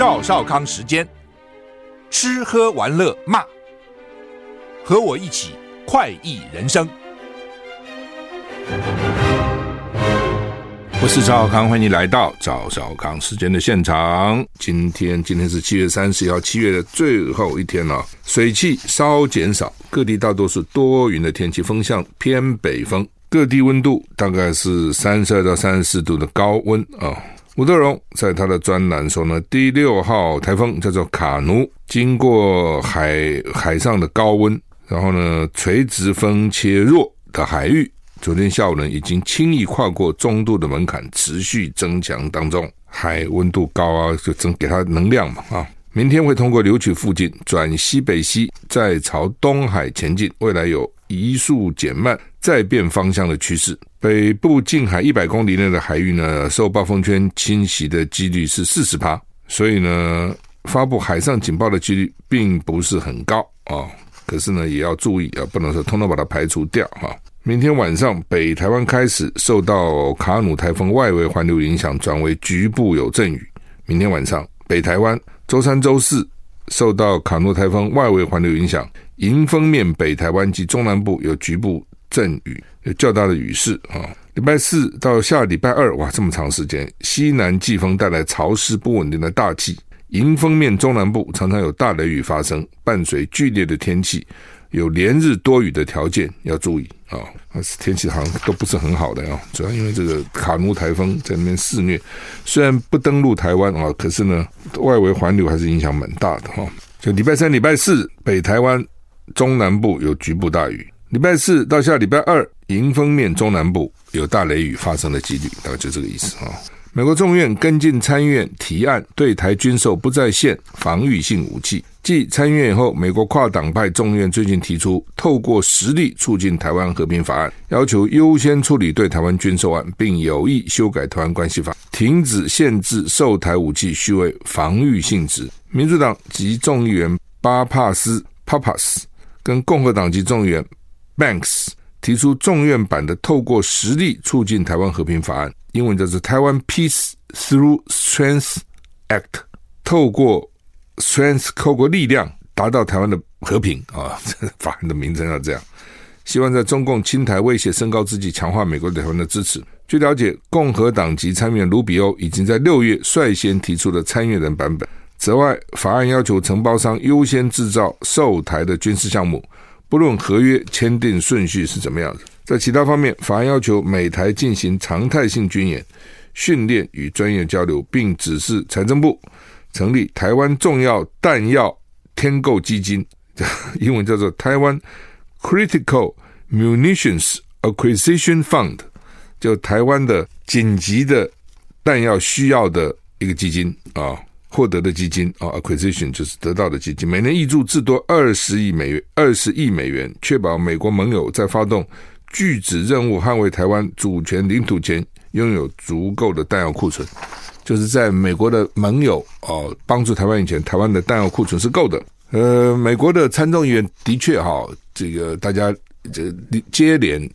赵少康时间，吃喝玩乐骂，和我一起快意人生。我是赵少康，欢迎来到赵少康时间的现场。今天今天是七月三十一号，七月的最后一天了，水汽稍减少，各地大多是多云的天气，风向偏北风，各地温度大概是三十二到三十四度的高温啊。吴德荣在他的专栏说呢，第六号台风叫做卡努，经过海海上的高温，然后呢，垂直风切弱的海域，昨天下午呢，已经轻易跨过中度的门槛，持续增强当中。海温度高啊，就增给它能量嘛啊。明天会通过柳曲附近转西北西，再朝东海前进，未来有移速减慢再变方向的趋势。北部近海一百公里内的海域呢，受暴风圈侵袭的几率是四十趴，所以呢，发布海上警报的几率并不是很高啊、可是呢，也要注意啊，不能说通通把它排除掉哈。明天晚上，北台湾开始受到卡努台风外围环流影响，转为局部有阵雨。明天晚上，北台湾周三、周四受到卡努台风外围环流影响，迎风面北台湾及中南部有局部阵雨。有较大的雨势啊！礼拜四到下礼拜二，哇，这么长时间，西南季风带来潮湿不稳定的大气，迎风面中南部常常有大雷雨发生，伴随剧烈的天气，有连日多雨的条件要注意啊！天气好像都不是很好的啊，主要因为这个卡努台风在那边肆虐，虽然不登陆台湾啊，可是呢，外围环流还是影响蛮大的哈。就礼拜三、礼拜四，北台湾中南部有局部大雨。礼拜四到下礼拜二，迎风面中南部有大雷雨发生的几率，大概就这个意思啊。美国众院跟进参院提案，对台军售不再限防御性武器。继参院以后，美国跨党派众院最近提出，透过实力促进台湾和平法案，要求优先处理对台湾军售案，并有意修改台湾关系法，停止限制售台武器须为防御性质。民主党籍众议员巴帕斯 （Papas） 跟共和党籍众议员。Banks 提出众院版的“透过实力促进台湾和平法案”，英文叫做“台湾 Peace Through Strength Act”，透过 strength 透过力量达到台湾的和平啊！这法案的名称要这样，希望在中共侵台威胁升高之际，强化美国对台湾的支持。据了解，共和党籍参议员卢比欧已经在六月率先提出了参议人版本。此外，法案要求承包商优先制造售台的军事项目。不论合约签订顺序是怎么样子，在其他方面，法案要求美台进行常态性军演、训练与专业交流，并指示财政部成立台湾重要弹药添购基金，英文叫做台湾 Critical Munitions Acquisition Fund，就台湾的紧急的弹药需要的一个基金啊。获得的基金啊，acquisition 就是得到的基金，每年挹注至多二十亿美元，二十亿美元，确保美国盟友在发动拒止任务、捍卫台湾主权领土前，拥有足够的弹药库存。就是在美国的盟友哦帮助台湾以前，台湾的弹药库存是够的。呃，美国的参众议员的确哈，这个大家这接连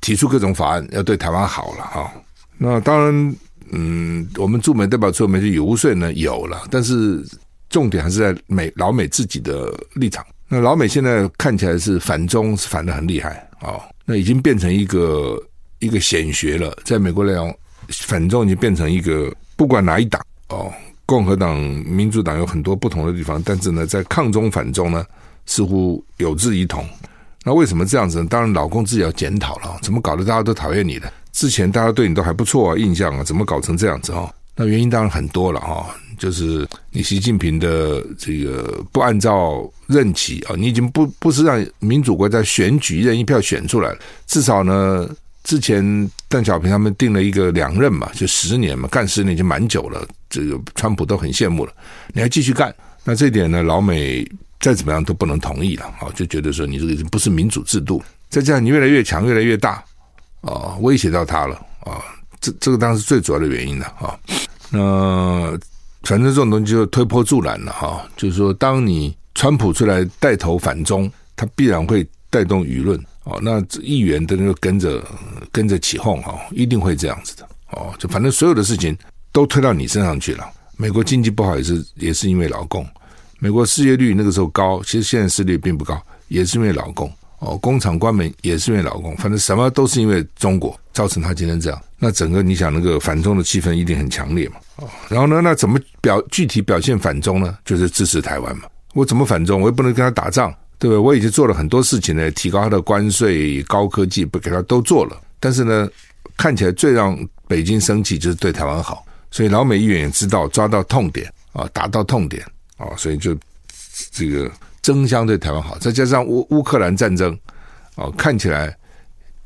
提出各种法案，要对台湾好了哈。那当然。嗯，我们驻美代表处没去游说呢，有了，但是重点还是在美老美自己的立场。那老美现在看起来是反中，是反得很厉害哦，那已经变成一个一个显学了。在美国来讲，反中已经变成一个不管哪一党哦，共和党、民主党有很多不同的地方，但是呢，在抗中反中呢，似乎有志一同。那为什么这样子呢？当然，老公自己要检讨了，怎么搞得大家都讨厌你的？之前大家对你都还不错啊，印象啊，怎么搞成这样子哈？那原因当然很多了哈，就是你习近平的这个不按照任期啊，你已经不不是让民主国家选举一人一票选出来了，至少呢，之前邓小平他们定了一个两任嘛，就十年嘛，干十年已经蛮久了，这个川普都很羡慕了，你还继续干，那这点呢，老美再怎么样都不能同意了啊，就觉得说你这个已经不是民主制度，再这样你越来越强，越来越大啊，威胁到他了啊。这这个当然是最主要的原因了啊。那反正这种东西就推波助澜了哈。就是说，当你川普出来带头反中，他必然会带动舆论哦。那议员的那个跟着跟着起哄哈，一定会这样子的哦。就反正所有的事情都推到你身上去了。美国经济不好也是也是因为劳工，美国失业率那个时候高，其实现在失业率并不高，也是因为劳工。哦，工厂关门也是因为劳工，反正什么都是因为中国造成他今天这样。那整个你想那个反中的气氛一定很强烈嘛？哦，然后呢，那怎么表具体表现反中呢？就是支持台湾嘛。我怎么反中？我也不能跟他打仗，对不对？我已经做了很多事情呢，提高他的关税、高科技，不给他都做了。但是呢，看起来最让北京生气就是对台湾好，所以老美议员也知道抓到痛点啊，打到痛点啊，所以就这个。争相对台湾好，再加上乌乌克兰战争，哦，看起来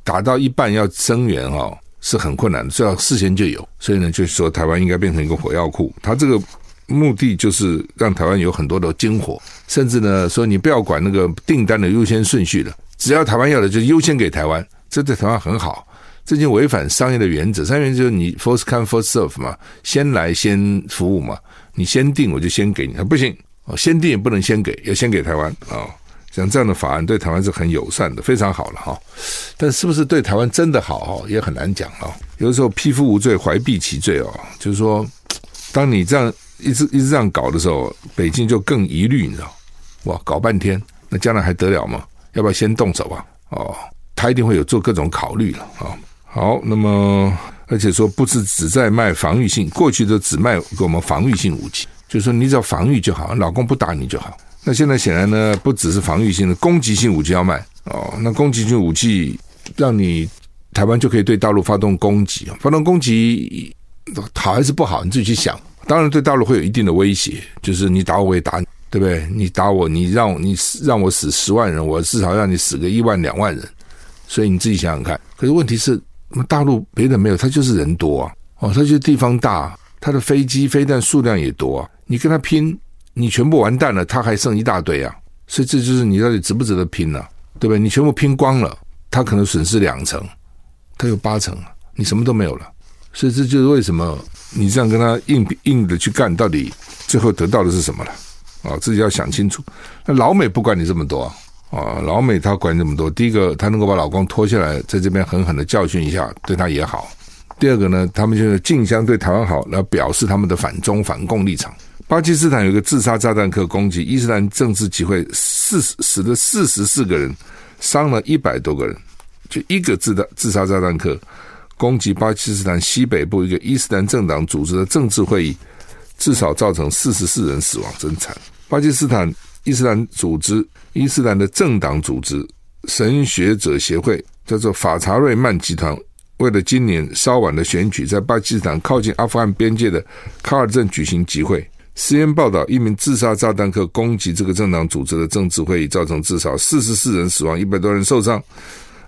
打到一半要增援哦，是很困难的，最好事先就有。所以呢，就是说台湾应该变成一个火药库。他这个目的就是让台湾有很多的军火，甚至呢说你不要管那个订单的优先顺序了，只要台湾要的就优先给台湾，这对台湾很好。这就违反商业的原则，商业原则就是你 first come first serve 嘛，先来先服务嘛，你先订我就先给你，不行。哦，先订也不能先给，要先给台湾啊、哦！像这样的法案对台湾是很友善的，非常好了哈。但是不是对台湾真的好哈，也很难讲啊。有的时候匹夫无罪，怀璧其罪哦。就是说，当你这样一直一直这样搞的时候，北京就更疑虑，你知道？哇，搞半天，那将来还得了吗？要不要先动手啊？哦，他一定会有做各种考虑了啊、哦。好，那么而且说不是只在卖防御性，过去都只卖给我们防御性武器。就是说，你只要防御就好，老公不打你就好。那现在显然呢，不只是防御性的，攻击性武器要卖哦。那攻击性武器让你台湾就可以对大陆发动攻击，发动攻击好还是不好？你自己去想。当然，对大陆会有一定的威胁，就是你打我，也打你，对不对？你打我，你让你让我死十万人，我至少让你死个一万两万人。所以你自己想想看。可是问题是，大陆别的没有，它就是人多啊，哦，它就是地方大，它的飞机飞弹数量也多啊。你跟他拼，你全部完蛋了，他还剩一大堆啊！所以这就是你到底值不值得拼呢、对不对？你全部拼光了，他可能损失两成，他有八成，你什么都没有了。所以这就是为什么你这样跟他硬硬的去干，到底最后得到的是什么了？啊，自己要想清楚。那老美不管你这么多，啊老美他管这么多。第一个，他能够把老公拖下来，在这边狠狠的教训一下，对他也好。第二个呢，他们就是竞相对台湾好，来表示他们的反中反共立场。巴基斯坦有一个自杀炸弹客攻击伊斯兰政治集会，四死了四十四个人，伤了一百多个人。就一个自的自杀炸弹客攻击巴基斯坦西北部一个伊斯兰政党组织的政治会议，至少造成四十四人死亡，真惨。巴基斯坦伊斯兰组织伊斯兰的政党组织神学者协会叫做法查瑞曼集团，为了今年稍晚的选举，在巴基斯坦靠近阿富汗边界的卡尔镇举行集会。CNN 报道，一名自杀炸弹客攻击这个政党组织的政治会议，造成至少四十四人死亡，一百多人受伤，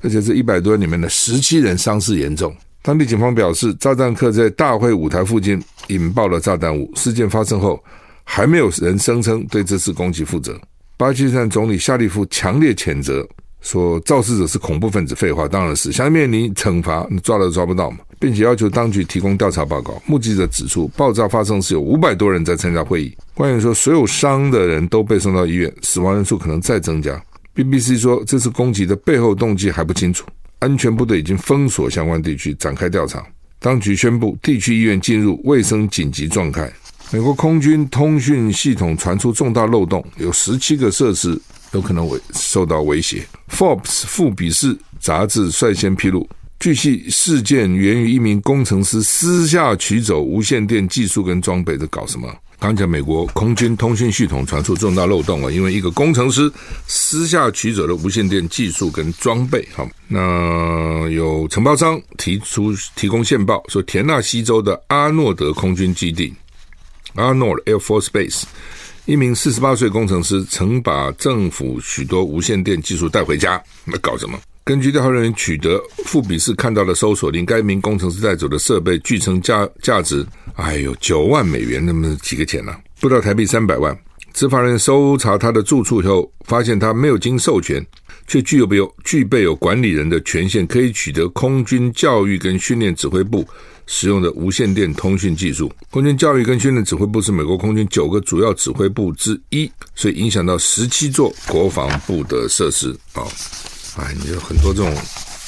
而且这一百多人里面的十七人伤势严重。当地警方表示，炸弹客在大会舞台附近引爆了炸弹物。事件发生后，还没有人声称对这次攻击负责。巴基斯坦总理夏利夫强烈谴责。说肇事者是恐怖分子，废话当然是，想面临惩罚，你抓都抓不到嘛，并且要求当局提供调查报告。目击者指出，爆炸发生时有五百多人在参加会议。官员说，所有伤的人都被送到医院，死亡人数可能再增加。BBC 说，这次攻击的背后动机还不清楚，安全部队已经封锁相关地区，展开调查。当局宣布，地区医院进入卫生紧急状态。美国空军通讯系统传出重大漏洞，有十七个设施。有可能受到威胁。Forbes 富比士杂志率先披露，据悉事件源于一名工程师私下取走无线电技术跟装备，在搞什么？刚讲美国空军通讯系统传出重大漏洞啊，因为一个工程师私下取走了无线电技术跟装备。好，那有承包商提出提供线报，说田纳西州的阿诺德空军基地 （Arnold Air Force Base） 一名四十八岁工程师曾把政府许多无线电技术带回家，那搞什么？根据调查人员取得富比士看到的搜索令，该名工程师带走的设备据称价价值，哎呦，九万美元，那么几个钱呢、啊？不到台币三百万。执法人员搜查他的住处以后，发现他没有经授权，却具有有具备有管理人的权限，可以取得空军教育跟训练指挥部使用的无线电通讯技术。空军教育跟训练指挥部是美国空军九个主要指挥部之一，所以影响到十七座国防部的设施啊。哦哎，你有很多这种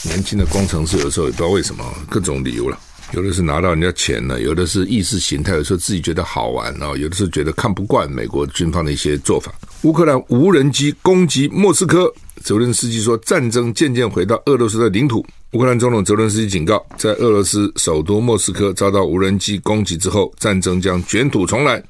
年轻的工程师，有时候也不知道为什么，各种理由了。有的是拿到人家钱了，有的是意识形态，有时候自己觉得好玩啊，有的是觉得看不惯美国军方的一些做法。乌克兰无人机攻击莫斯科，泽伦斯基说战争渐渐回到俄罗斯的领土。乌克兰总统泽伦斯基警告，在俄罗斯首都莫斯科遭到无人机攻击之后，战争将卷土重来。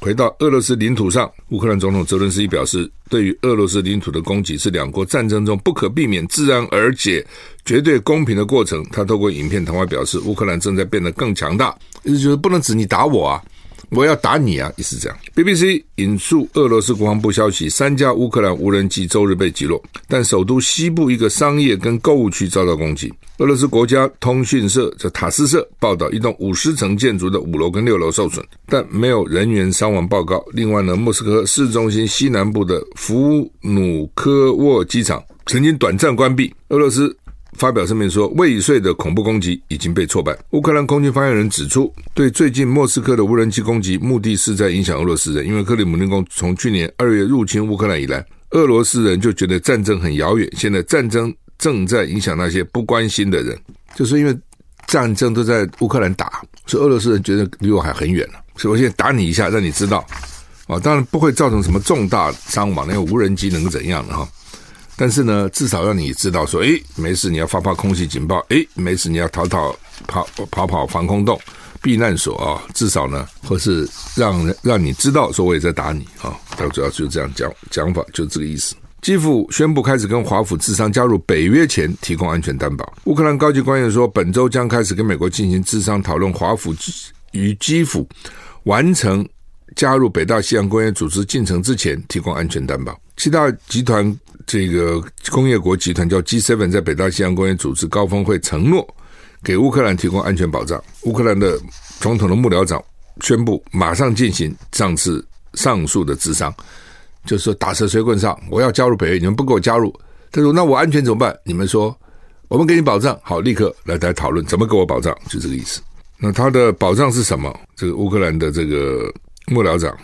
回到俄罗斯领土上，乌克兰总统泽伦斯基表示，对于俄罗斯领土的攻击是两国战争中不可避免、自然而且绝对公平的过程。他透过影片谈话表示，乌克兰正在变得更强大，意思就是不能只你打我啊。我要打你啊！也是这样。BBC 引述俄罗斯国防部消息，三架乌克兰无人机周日被击落，但首都西部一个商业跟购物区遭到攻击。俄罗斯国家通讯社在塔斯社报道，一栋五十层建筑的五楼跟六楼受损，但没有人员伤亡报告。另外呢，莫斯科市中心西南部的福努科沃机场曾经短暂关闭。俄罗斯。发表声明说，未遂的恐怖攻击已经被挫败。乌克兰空军发言人指出，对最近莫斯科的无人机攻击，目的是在影响俄罗斯人，因为克里姆林宫从去年二月入侵乌克兰以来，俄罗斯人就觉得战争很遥远，现在战争正在影响那些不关心的人，就是因为战争都在乌克兰打，所以俄罗斯人觉得离我还很远呢，所以我现在打你一下，让你知道，啊，当然不会造成什么重大伤亡，那个无人机能够怎样呢？哈。但是呢，至少让你知道说，诶，没事，你要发发空气警报，诶，没事，你要逃逃跑跑跑防空洞、避难所啊，至少呢，或是让让你知道说我也在打你啊。他主要就这样讲讲法，就这个意思。基辅宣布开始跟华府智商加入北约前提供安全担保。乌克兰高级官员说，本周将开始跟美国进行智商讨论，华府与基辅完成加入北大西洋公约组织进程之前提供安全担保。七大集团。这个工业国集团叫 G7，在北大西洋公约组织高峰会承诺给乌克兰提供安全保障。乌克兰的总统的幕僚长宣布，马上进行上次上述的智商，就是说打蛇随棍上，我要加入北约，你们不给我加入，他说那我安全怎么办？你们说我们给你保障，好，立刻来来讨论怎么给我保障，就这个意思。那他的保障是什么？这个乌克兰的这个幕僚长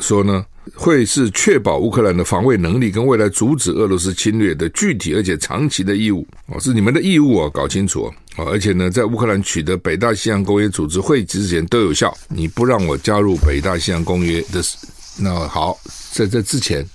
说呢？会是确保乌克兰的防卫能力跟未来阻止俄罗斯侵略的具体而且长期的义务哦，是你们的义务哦，搞清楚哦。而且呢，在乌克兰取得北大西洋公约组织会之前都有效。你不让我加入北大西洋公约的，那好，在这之前，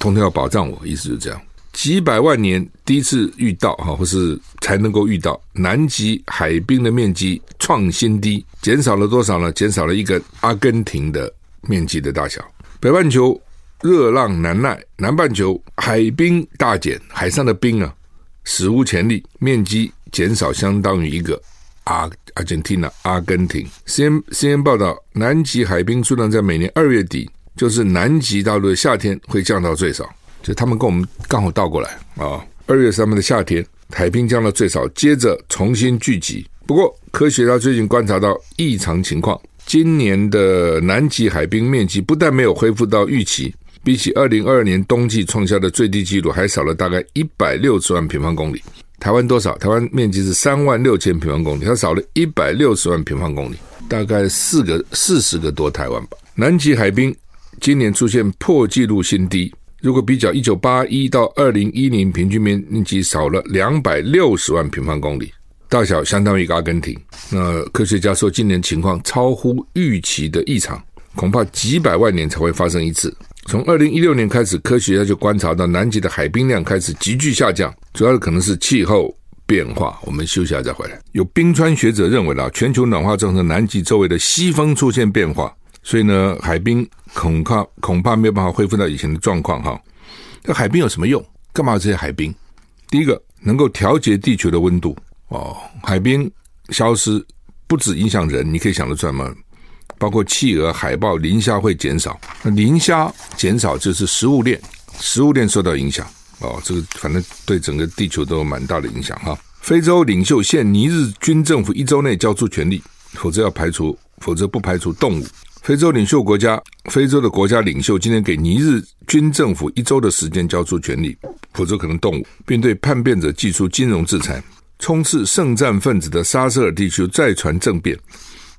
通通要保障我，意思就是这样。几百万年第一次遇到哈，或是才能够遇到南极海冰的面积创新低，减少了多少呢？减少了一个阿根廷的面积的大小。北半球热浪难耐，南半球海冰大减，海上的冰啊史无前例，面积减少相当于一个阿阿根廷阿根廷。CNN CNN 报道，南极海冰数量在每年二月底，就是南极大陆的夏天会降到最少，就他们跟我们刚好倒过来啊。二月是他们的夏天，海冰降到最少，接着重新聚集。不过科学家最近观察到异常情况。今年的南极海冰面积不但没有恢复到预期，比起二零二二年冬季创下的最低纪录还少了大概一百六十万平方公里。台湾多少？台湾面积是三万六千平方公里，它少了一百六十万平方公里，大概四个四十个多台湾吧。南极海冰今年出现破纪录新低，如果比较一九八一到二零一零，平均面积少了两百六十万平方公里。大小相当于一个阿根廷。那科学家说，今年情况超乎预期的异常，恐怕几百万年才会发生一次。从二零一六年开始，科学家就观察到南极的海冰量开始急剧下降，主要的可能是气候变化。我们休息一下再回来。有冰川学者认为啦，全球暖化造成南极周围的西风出现变化，所以呢，海冰恐怕恐怕没有办法恢复到以前的状况哈。那海冰有什么用？干嘛这些海冰？第一个，能够调节地球的温度哦。海冰消失，不止影响人，你可以想得出来吗？包括企鹅、海豹、磷虾会减少。磷虾减少就是食物链，食物链受到影响哦。这个反正对整个地球都有蛮大的影响哈。非洲领袖限尼日军政府一周内交出权力，否则要排除，否则不排除动武。非洲领袖国家，非洲的国家领袖今天给尼日军政府一周的时间交出权力，否则可能动武，并对叛变者祭出金融制裁。充斥圣战分子的沙瑟尔地区再传政变，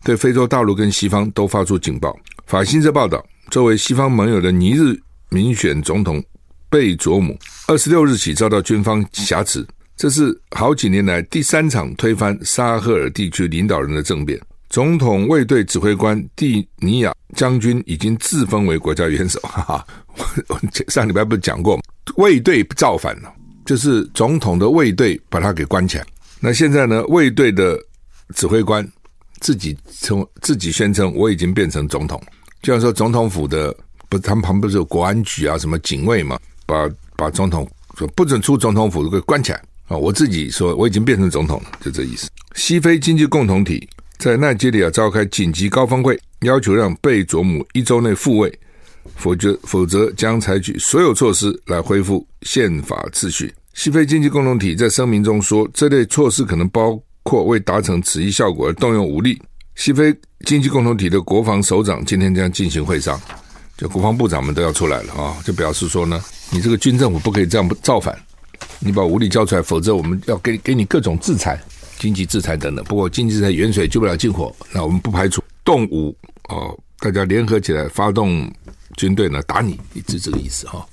对非洲大陆跟西方都发出警报。法新社报道，作为西方盟友的尼日民选总统贝佐姆，二十六日起遭到军方挟持。这是好几年来第三场推翻沙赫尔地区领导人的政变。总统卫队指挥官蒂尼亚将军已经自封为国家元首。哈哈，我上礼拜不是讲过吗？卫队造反了，就是总统的卫队把他给关起来。那现在呢？卫队的指挥官自己称自己宣称我已经变成总统。就像说总统府的不，他们旁边不是有国安局啊，什么警卫嘛，把把总统说不准出总统府给关起来。啊，我自己说我已经变成总统了，就这意思。西非经济共同体在奈及利亚召开紧急高峰会，要求让贝佐姆一周内复位，否则否则将采取所有措施来恢复宪法秩序。西非经济共同体在声明中说，这类措施可能包括为达成此一效果而动用武力。西非经济共同体的国防首长今天将进行会商，就国防部长们都要出来了啊，就表示说呢，你这个军政府不可以这样造反。你把武力交出来，否则我们要给给你各种制裁，经济制裁等等。不过经济制裁远水救不了近火，那我们不排除动武哦，大家联合起来发动军队呢打你，是这个意思哈、哦。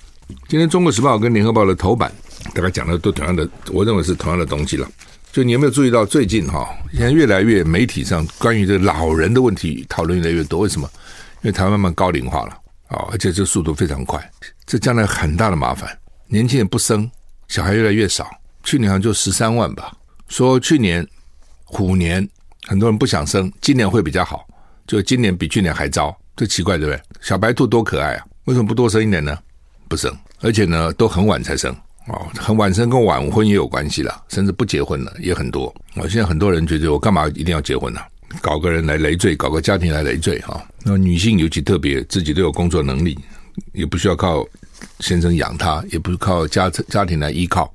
今天《中国时报》跟《联合报》的头版大概讲的都同样的，我认为是同样的东西了。就你有没有注意到最近哈、现在越来越媒体上关于这老人的问题讨论越来越多？为什么？因为台湾慢慢高龄化了啊、而且这速度非常快，这将来很大的麻烦，年轻人不生。小孩越来越少，去年好像就十三万吧。说去年虎年很多人不想生，今年会比较好，就今年比去年还糟，这奇怪对不对？小白兔多可爱啊，为什么不多生一点呢？不生，而且呢都很晚才生哦，很晚生跟晚婚也有关系了，甚至不结婚了也很多。哦，现在很多人觉得我干嘛一定要结婚呢？搞个人来累赘，搞个家庭来累赘哈。那女性尤其特别，自己都有工作能力，也不需要靠。先生养她，也不靠家家庭来依靠，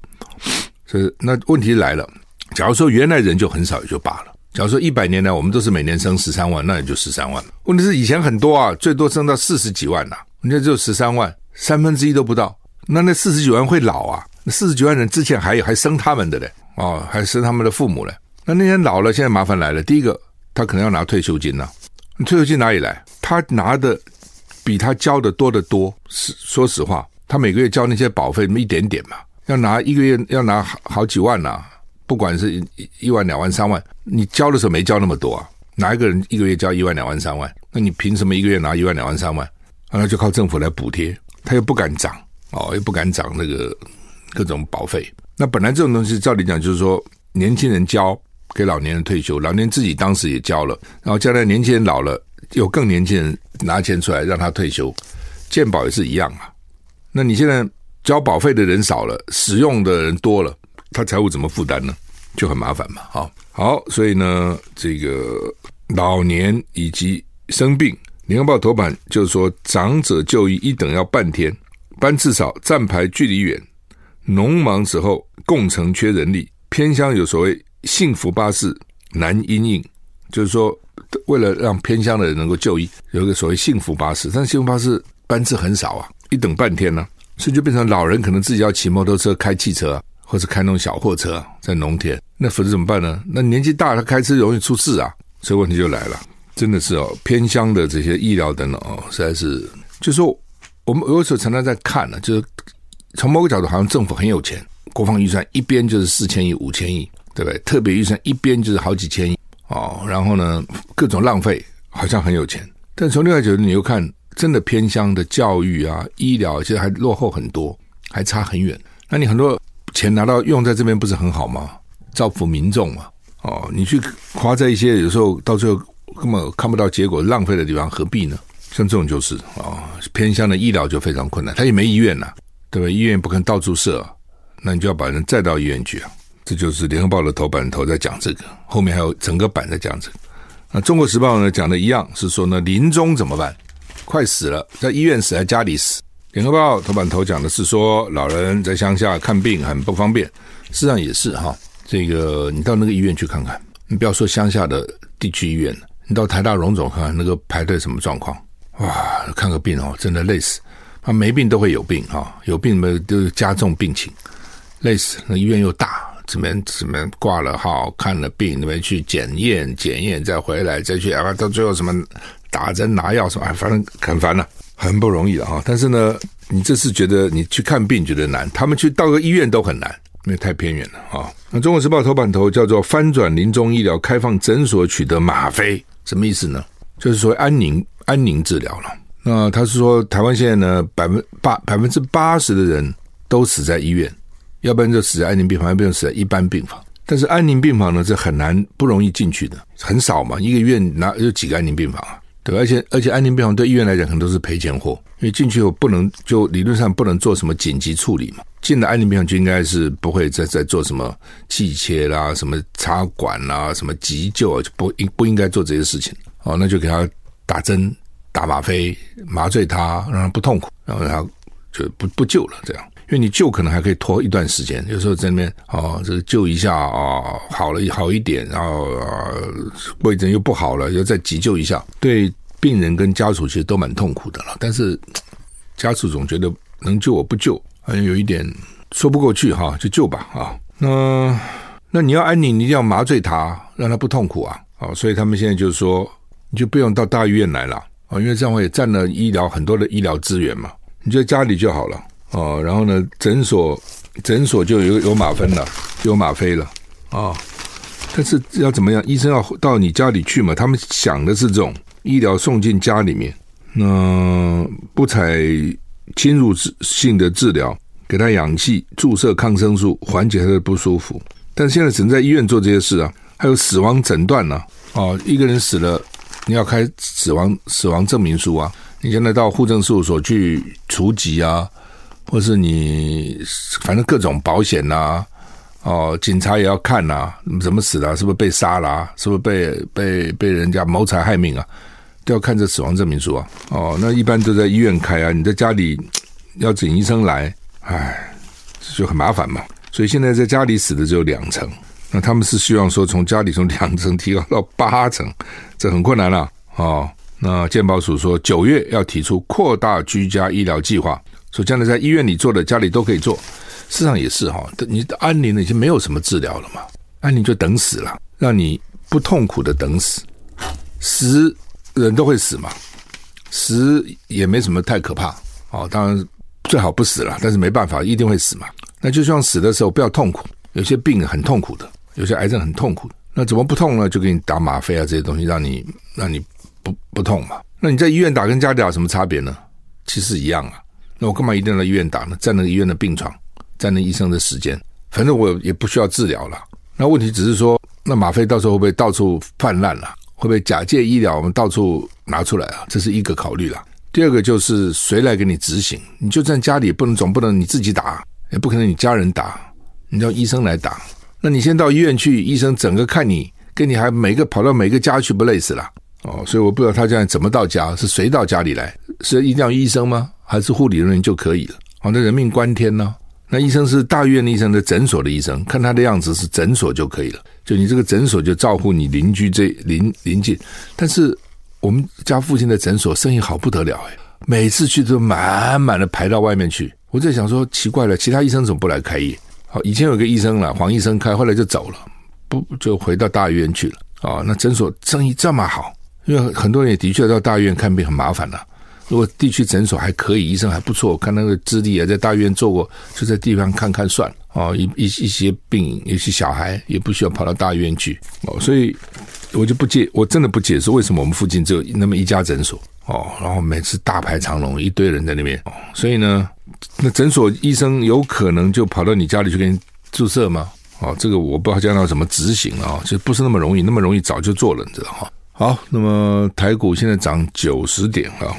所以那问题来了。假如说原来人就很少，也就罢了。假如说一百年来我们都是每年生十三万，那也就十三万。问题是以前很多啊，最多生到四十几万呐、人家只有十三万，三分之一都不到。那那四十几万会老啊？四十几万人之前还有还生他们的嘞，哦，还生他们的父母嘞。那那些老了，现在麻烦来了。第一个，他可能要拿退休金呐、啊，你退休金哪里来？他拿的。比他交的多得多，是说实话，他每个月交那些保费那么一点点嘛，要拿一个月要拿好好几万呐、不管是一一万两万三万，你交的时候没交那么多啊，哪一个人一个月交一万两万三万？那你凭什么一个月拿一万两万三万？那就靠政府来补贴，他又不敢涨哦，又不敢涨那个各种保费。那本来这种东西照理讲就是说，年轻人交给老年人退休，老年人自己当时也交了，然后将来年轻人老了。有更年轻人拿钱出来让他退休，健保也是一样啊。那你现在交保费的人少了，使用的人多了，他财务怎么负担呢？就很麻烦嘛。好，好，所以呢，这个老年以及生病，联合报头版就是说，长者就医一等要半天，班次少，站牌距离远，农忙时候共乘缺人力，偏乡有所谓幸福巴士难因应，就是说。为了让偏乡的人能够就医，有一个所谓幸福巴士，但幸福巴士班次很少啊，一等半天呢、所以就变成老人可能自己要骑摩托车、开汽车，或是开那种小货车在农田，那否则怎么办呢？那年纪大，他开车容易出事啊，所以问题就来了，真的是哦，偏乡的这些医疗等等哦，实在是，就是说我们有时候常常在看呢，就是从某个角度，好像政府很有钱，国防预算一边就是四千亿、五千亿，对不对？特别预算一边就是好几千亿。哦，然后呢，各种浪费，好像很有钱，但从另外角度，你又看，真的偏乡的教育啊、医疗，其实还落后很多，还差很远。那你很多钱拿到用在这边，不是很好吗？造福民众嘛。哦，你去花在一些有时候到最后根本看不到结果，浪费的地方何必呢？像这种就是啊、偏乡的医疗就非常困难，他也没医院呐、对吧？医院不可能到处设、那你就要把人载到医院去啊。这就是《联合报》的头版头在讲这个，后面还有整个版在讲这个。那《中国时报》呢讲的一样，是说呢，临终怎么办？快死了，在医院死，在家里死。《联合报》头版头讲的是说，老人在乡下看病很不方便，事实上也是哈。这个你到那个医院去看看，你不要说乡下的地区医院，你到台大荣总看那个排队什么状况，哇，看个病哦，真的累死。他没病都会有病哈，有病嘛都加重病情，累死。那医院又大。这边这边挂了号，看了病，那边去检验检验，再回来再去啊，到最后什么打针拿药什么，反正很烦了，很不容易的哈。但是呢，你这次觉得你去看病觉得难，他们去到个医院都很难，因为太偏远了哈。那《中国时报》头版头叫做“翻转临终医疗，开放诊所取得吗啡”，什么意思呢？就是说安宁安宁治疗了。那他是说，台湾现在呢，百分八百分之八十的人都死在医院。要不然就死在安宁病房，要不然死在一般病房。但是安宁病房呢，是很难不容易进去的，很少嘛。一个院哪有几个安宁病房啊？对，而且而且安宁病房对医院来讲，可能都是赔钱货，因为进去后不能就理论上不能做什么紧急处理嘛。进了安宁病房就应该是不会再再做什么气切啦、什么插管啦、什么急救啊，就不应不应该做这些事情。哦，那就给他打针、打吗啡、麻醉他，让他不痛苦，然后他就不不救了，这样。因为你救可能还可以拖一段时间，有时候在那边哦，这救一下啊、哦，好了好一点，然后啊过一阵又不好了，又再急救一下，对病人跟家属其实都蛮痛苦的了。但是家属总觉得能救我不救，好像有一点说不过去哈，就救吧啊。那那你要安宁，你一定要麻醉他，让他不痛苦啊。哦，所以他们现在就是说，你就不用到大医院来了啊，因为这样会占了医疗很多的医疗资源嘛，你就在家里就好了。哦，然后呢，诊所诊所就有有吗啡了，有吗啡了啊、但是要怎么样？医生要到你家里去嘛？他们想的是这种医疗送进家里面，那不采侵入性的治疗，给他氧气、注射抗生素，缓解他的不舒服。但现在只能在医院做这些事啊，还有死亡诊断呢。哦，一个人死了，你要开死亡死亡证明书啊！你现在到户政事务所去除籍啊。或是你反正各种保险呐、哦，警察也要看呐、怎么死的、是不是被杀了、啊？是不是被被被人家谋财害命啊？都要看这死亡证明书啊！哦，那一般都在医院开啊，你在家里 要请医生来，唉，就很麻烦嘛。所以现在在家里死的只有两成，那他们是希望说从家里从两成提高到八成，这很困难了、啊、哦。那健保署说九月要提出扩大居家医疗计划。说将来在医院里做的，家里都可以做。事实上也是哈，你安宁已经没有什么治疗了嘛，安宁就等死了，让你不痛苦的等死。死人都会死嘛，死也没什么太可怕哦。当然最好不死了，但是没办法，一定会死嘛。那就希望死的时候不要痛苦。有些病很痛苦的，有些癌症很痛苦的。那怎么不痛呢？就给你打吗啡啊这些东西，让你让你不不痛嘛。那你在医院打跟家里打什么差别呢？其实一样啊。那我干嘛一定要在医院打呢？占那个医院的病床，占那医生的时间，反正我也不需要治疗了。那问题只是说，那吗啡到时候会不会到处泛滥了？会不会假借医疗我们到处拿出来啊？这是一个考虑了。第二个就是谁来给你执行？你就在家里不能，总不能你自己打，也不可能你家人打，你叫医生来打。那你先到医院去，医生整个看你，跟你还每个跑到每个家去，不累死了？哦，所以我不知道他现在怎么到家，是谁到家里来？是一定要医生吗？还是护理人员就可以了？哦，那人命关天呢？那医生是大医院的医生的诊所的医生，看他的样子是诊所就可以了。就你这个诊所就照顾你邻居这邻邻近。但是我们家附近的诊所生意好不得了哎，每次去都满满的排到外面去。我在想说奇怪了，其他医生怎么不来开业？好，以前有个医生了，黄医生开，后来就走了，不就回到大医院去了？啊，那诊所生意这么好。因为很多人也的确到大医院看病很麻烦了。如果地区诊所还可以，医生还不错，看那个资历也在大医院做过，就在地方看看算了哦。一一一些病，有些小孩也不需要跑到大医院去哦。所以我就不解，我真的不解释为什么我们附近只有那么一家诊所哦。然后每次大排长龙，一堆人在那边哦。所以呢，那诊所医生有可能就跑到你家里去给你注射吗？哦，这个我不知道将来怎么执行啊，就不是那么容易，那么容易早就做了，你知道哈。好，那么台股现在涨九十点啊。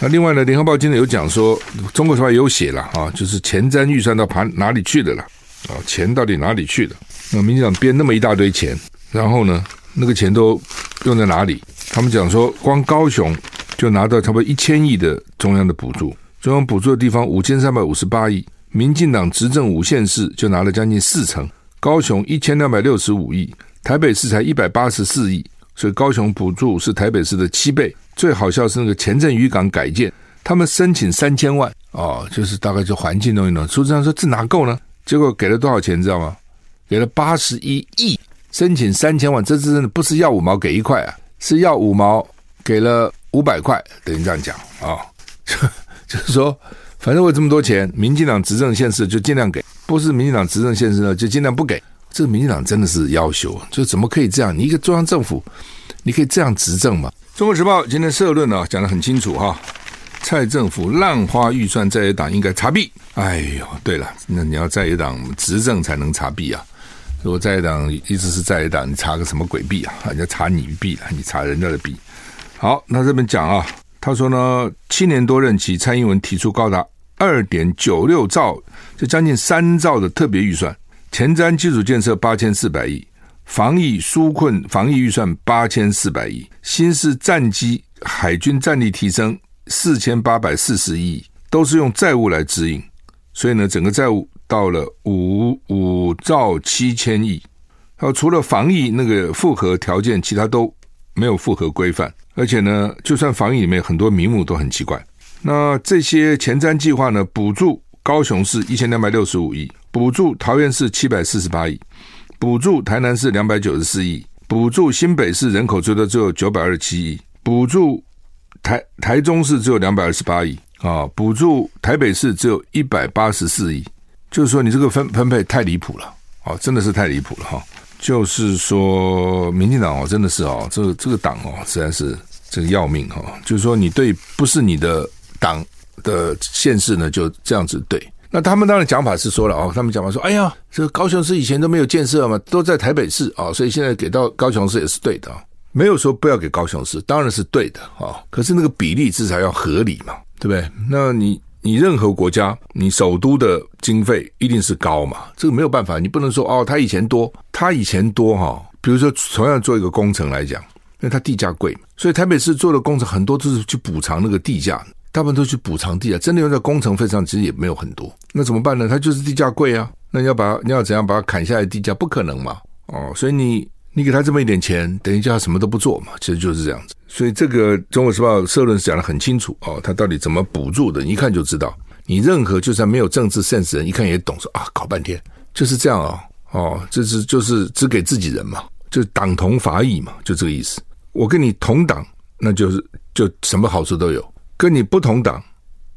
那另外呢，联合报今天有讲说，中国时报也有写了啊，就是前瞻预算到盘哪里去的了？啊，钱到底哪里去了？那民进党编那么一大堆钱，然后呢，那个钱都用在哪里？他们讲说，光高雄就拿到差不多一千亿的中央的补助，中央补助的地方五千三百五十八亿，民进党执政五县市就拿了将近四成，高雄一千两百六十五亿，台北市才一百八十四亿。所以高雄补助是台北市的七倍，最好笑是那个前镇渔港改建，他们申请三千万哦，就是大概就环境弄一弄。书记长说这哪够呢？结果给了多少钱，知道吗？给了八十一亿，申请三千万，这真的不是要五毛给一块啊，是要五毛给了五百块，等于这样讲啊、哦，就是说，反正我这么多钱，民进党执政县市就尽量给，不是民进党执政县市呢就尽量不给。这民进党真的是要求，就怎么可以这样？你一个中央政府，你可以这样执政吗？中国时报今天社论呢讲得很清楚哈，蔡政府滥花预算，在野党应该查弊。哎呦，对了，那你要在野党执政才能查弊啊！如果在野党一直是在野党，你查个什么鬼弊啊？人家查你弊了，你查人家的弊。好，那这边讲啊，他说呢，七年多任期，蔡英文提出高达二点九六兆，就将近三兆的特别预算。前瞻基础建设八千四百亿，防疫纾困防疫预算八千四百亿，新式战机海军战力提升四千八百四十亿，都是用债务来指引，所以呢，整个债务到了五五兆七千亿。还有除了防疫那个符合条件，其他都没有符合规范，而且呢，就算防疫里面很多名目都很奇怪。那这些前瞻计划呢，补助高雄市一千两百六十五亿。补助桃园市七百四十八亿，补助台南市两百九十四亿，补助新北市人口最多只有九百二十七亿，补助台台中市只有两百二十八亿啊，补助台北市只有一百八十四亿，就是说你这个分分配太离谱了啊，真的是太离谱了哈。就是说，民进党哦，真的是哦，这个这个党哦，实在是这个要命哈。就是说，你对不是你的党的县市呢，就这样子对。那他们当然讲法是说了哦，他们讲法说，哎呀，这个高雄市以前都没有建设嘛，都在台北市啊，所以现在给到高雄市也是对的，没有说不要给高雄市，当然是对的啊。可是那个比例至少要合理嘛，对不对？那你你任何国家，你首都的经费一定是高嘛，这个没有办法，你不能说哦，他以前多，他以前多哈。比如说同样做一个工程来讲，因为它地价贵，所以台北市做的工程很多都是去补偿那个地价。大部分都去补偿地啊，真的用在工程费上，其实也没有很多。那怎么办呢？它就是地价贵啊。那你要把你要怎样把它砍下来？地价不可能嘛。哦，所以你你给他这么一点钱，等于叫他什么都不做嘛。其实就是这样子。所以这个《中国时报》社论讲的很清楚哦，他到底怎么补助的？一看就知道。你任何就算没有政治 sense 人，一看也懂说啊，搞半天就是这样哦。哦，这是就是只给自己人嘛，就党同伐异嘛，就这个意思。我跟你同党，那就是就什么好处都有。跟你不同党，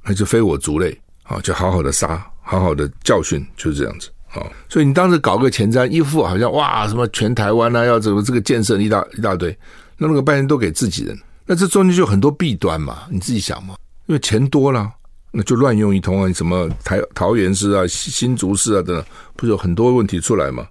那就非我族类啊！就好好的杀，好好的教训，就是这样子啊！所以你当时搞个前瞻，一副好像哇，什么全台湾啊，要怎么这个建设一大一大堆，那那个半天都给自己人，那这中间就很多弊端嘛，你自己想嘛，因为钱多了，那就乱用一通啊！什么台桃园市啊、新竹市啊等等，不是有很多问题出来嘛？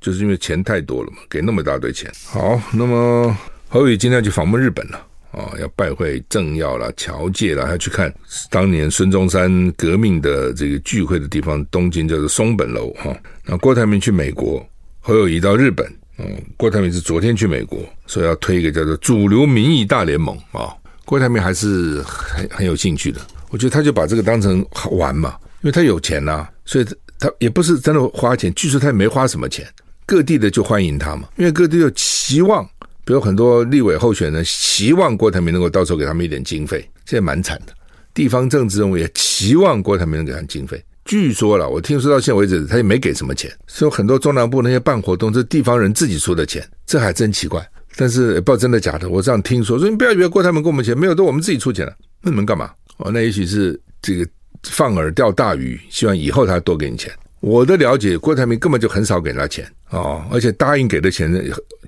就是因为钱太多了嘛，给那么一大堆钱。好，那么侯宇今天就访问日本了。啊、哦，要拜会政要啦、侨界啦，要去看当年孙中山革命的这个聚会的地方，东京叫做松本楼哈。那、郭台铭去美国，侯友谊到日本，嗯、郭台铭是昨天去美国，说要推一个叫做主流民意大联盟啊、哦。郭台铭还是很很有兴趣的，我觉得他就把这个当成好玩嘛，因为他有钱呐、所以他也不是真的花钱，据说他也没花什么钱，各地的就欢迎他嘛，因为各地有期望。比如很多立委候选人期望郭台铭能够到时候给他们一点经费，这也蛮惨的。地方政治人物也期望郭台铭能给他们经费。据说了，我听说到现在为止，他也没给什么钱。所以很多中南部那些办活动，这地方人自己出的钱，这还真奇怪。但是也不知道真的假的。我这样听说，说你不要以为郭台铭给我们钱，没有，都我们自己出钱了。那你们干嘛？哦，那也许是这个放饵钓大鱼，希望以后他多给你钱。我的了解，郭台铭根本就很少给他钱哦，而且答应给的钱呢。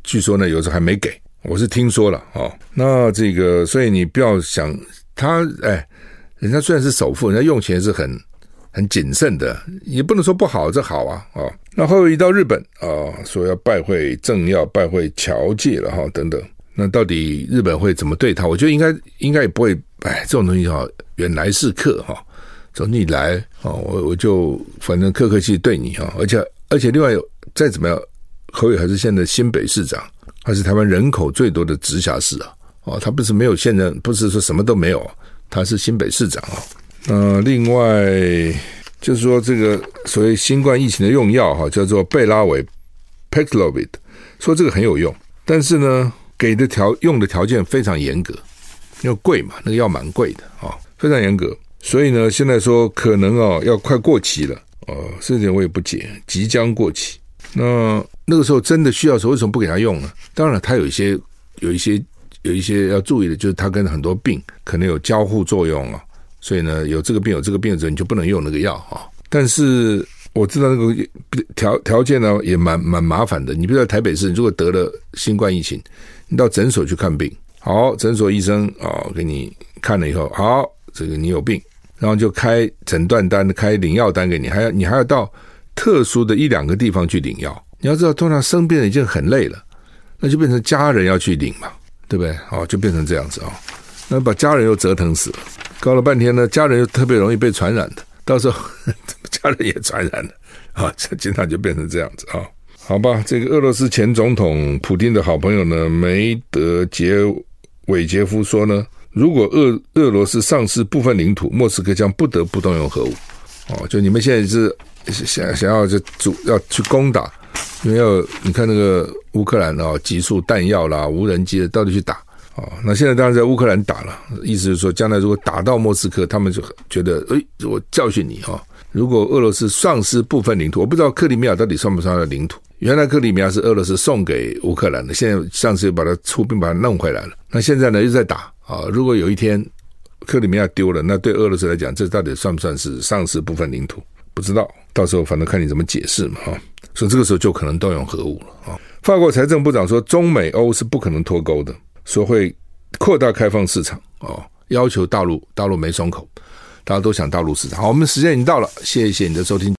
据说呢，有时候还没给，我是听说了哦。那这个，所以你不要想他，哎，人家虽然是首富，人家用钱是很很谨慎的，也不能说不好，这好啊，哦。那后一到日本啊，说要拜会政要、拜会侨界了哈，等等。那到底日本会怎么对他？我觉得应该应该也不会。哎，这种东西哈，原来是客哈，从你来哦，我我就反正客客气对你哈，而且而且另外有再怎么样，侯友还是现在新北市长，还是台湾人口最多的直辖市啊。哦，他不是没有现任，不是说什么都没有，他是新北市长啊。呃，另外就是说这个所谓新冠疫情的用药哈，叫做贝拉韦 Paxlovid，说这个很有用，但是呢，给的条用的条件非常严格。因为贵嘛，那个药蛮贵的啊，非常严格，所以呢，现在说可能哦要快过期了哦，这点我也不解，即将过期。那那个时候真的需要时候，为什么不给他用呢？当然，他有一些有一些有一些要注意的，就是他跟很多病可能有交互作用啊，所以呢，有这个病有这个病的时候，你就不能用那个药啊。但是我知道那个条条件呢也蛮蛮麻烦的。你比如在台北市，如果得了新冠疫情，你到诊所去看病。好，诊所医生啊、哦，给你看了以后，好，这个你有病，然后就开诊断单、开领药单给你，还要你还要到特殊的一两个地方去领药。你要知道，通常生病已经很累了，那就变成家人要去领嘛，对不对？好，就变成这样子、哦，那把家人又折腾死了，搞了半天呢，家人又特别容易被传染的，到时候 家人也传染了啊，这经常就变成这样子啊、好吧，这个俄罗斯前总统普丁的好朋友呢，梅德杰。韦杰夫说呢，如果俄俄罗斯丧失部分领土，莫斯科将不得不动用核武。哦，就你们现在是想想要就主要去攻打，因为要你看那个乌克兰啊，急速弹药啦、无人机的到底去打。哦，那现在当然在乌克兰打了，意思是说，将来如果打到莫斯科，他们就觉得，哎，我教训你哈。如果俄罗斯丧失部分领土，我不知道克里米亚到底算不算它的领土。原来克里米亚是俄罗斯送给乌克兰的，现在上次又把它出兵把它弄回来了。那现在呢又在打啊！如果有一天克里米亚丢了，那对俄罗斯来讲，这到底算不算是丧失部分领土？不知道，到时候反正看你怎么解释嘛哈。所以这个时候就可能动用核武了啊。法国财政部长说，中美欧是不可能脱钩的，说会扩大开放市场啊，要求大陆大陆没松口，大家都想大陆市场。好，我们时间已经到了，谢谢你的收听。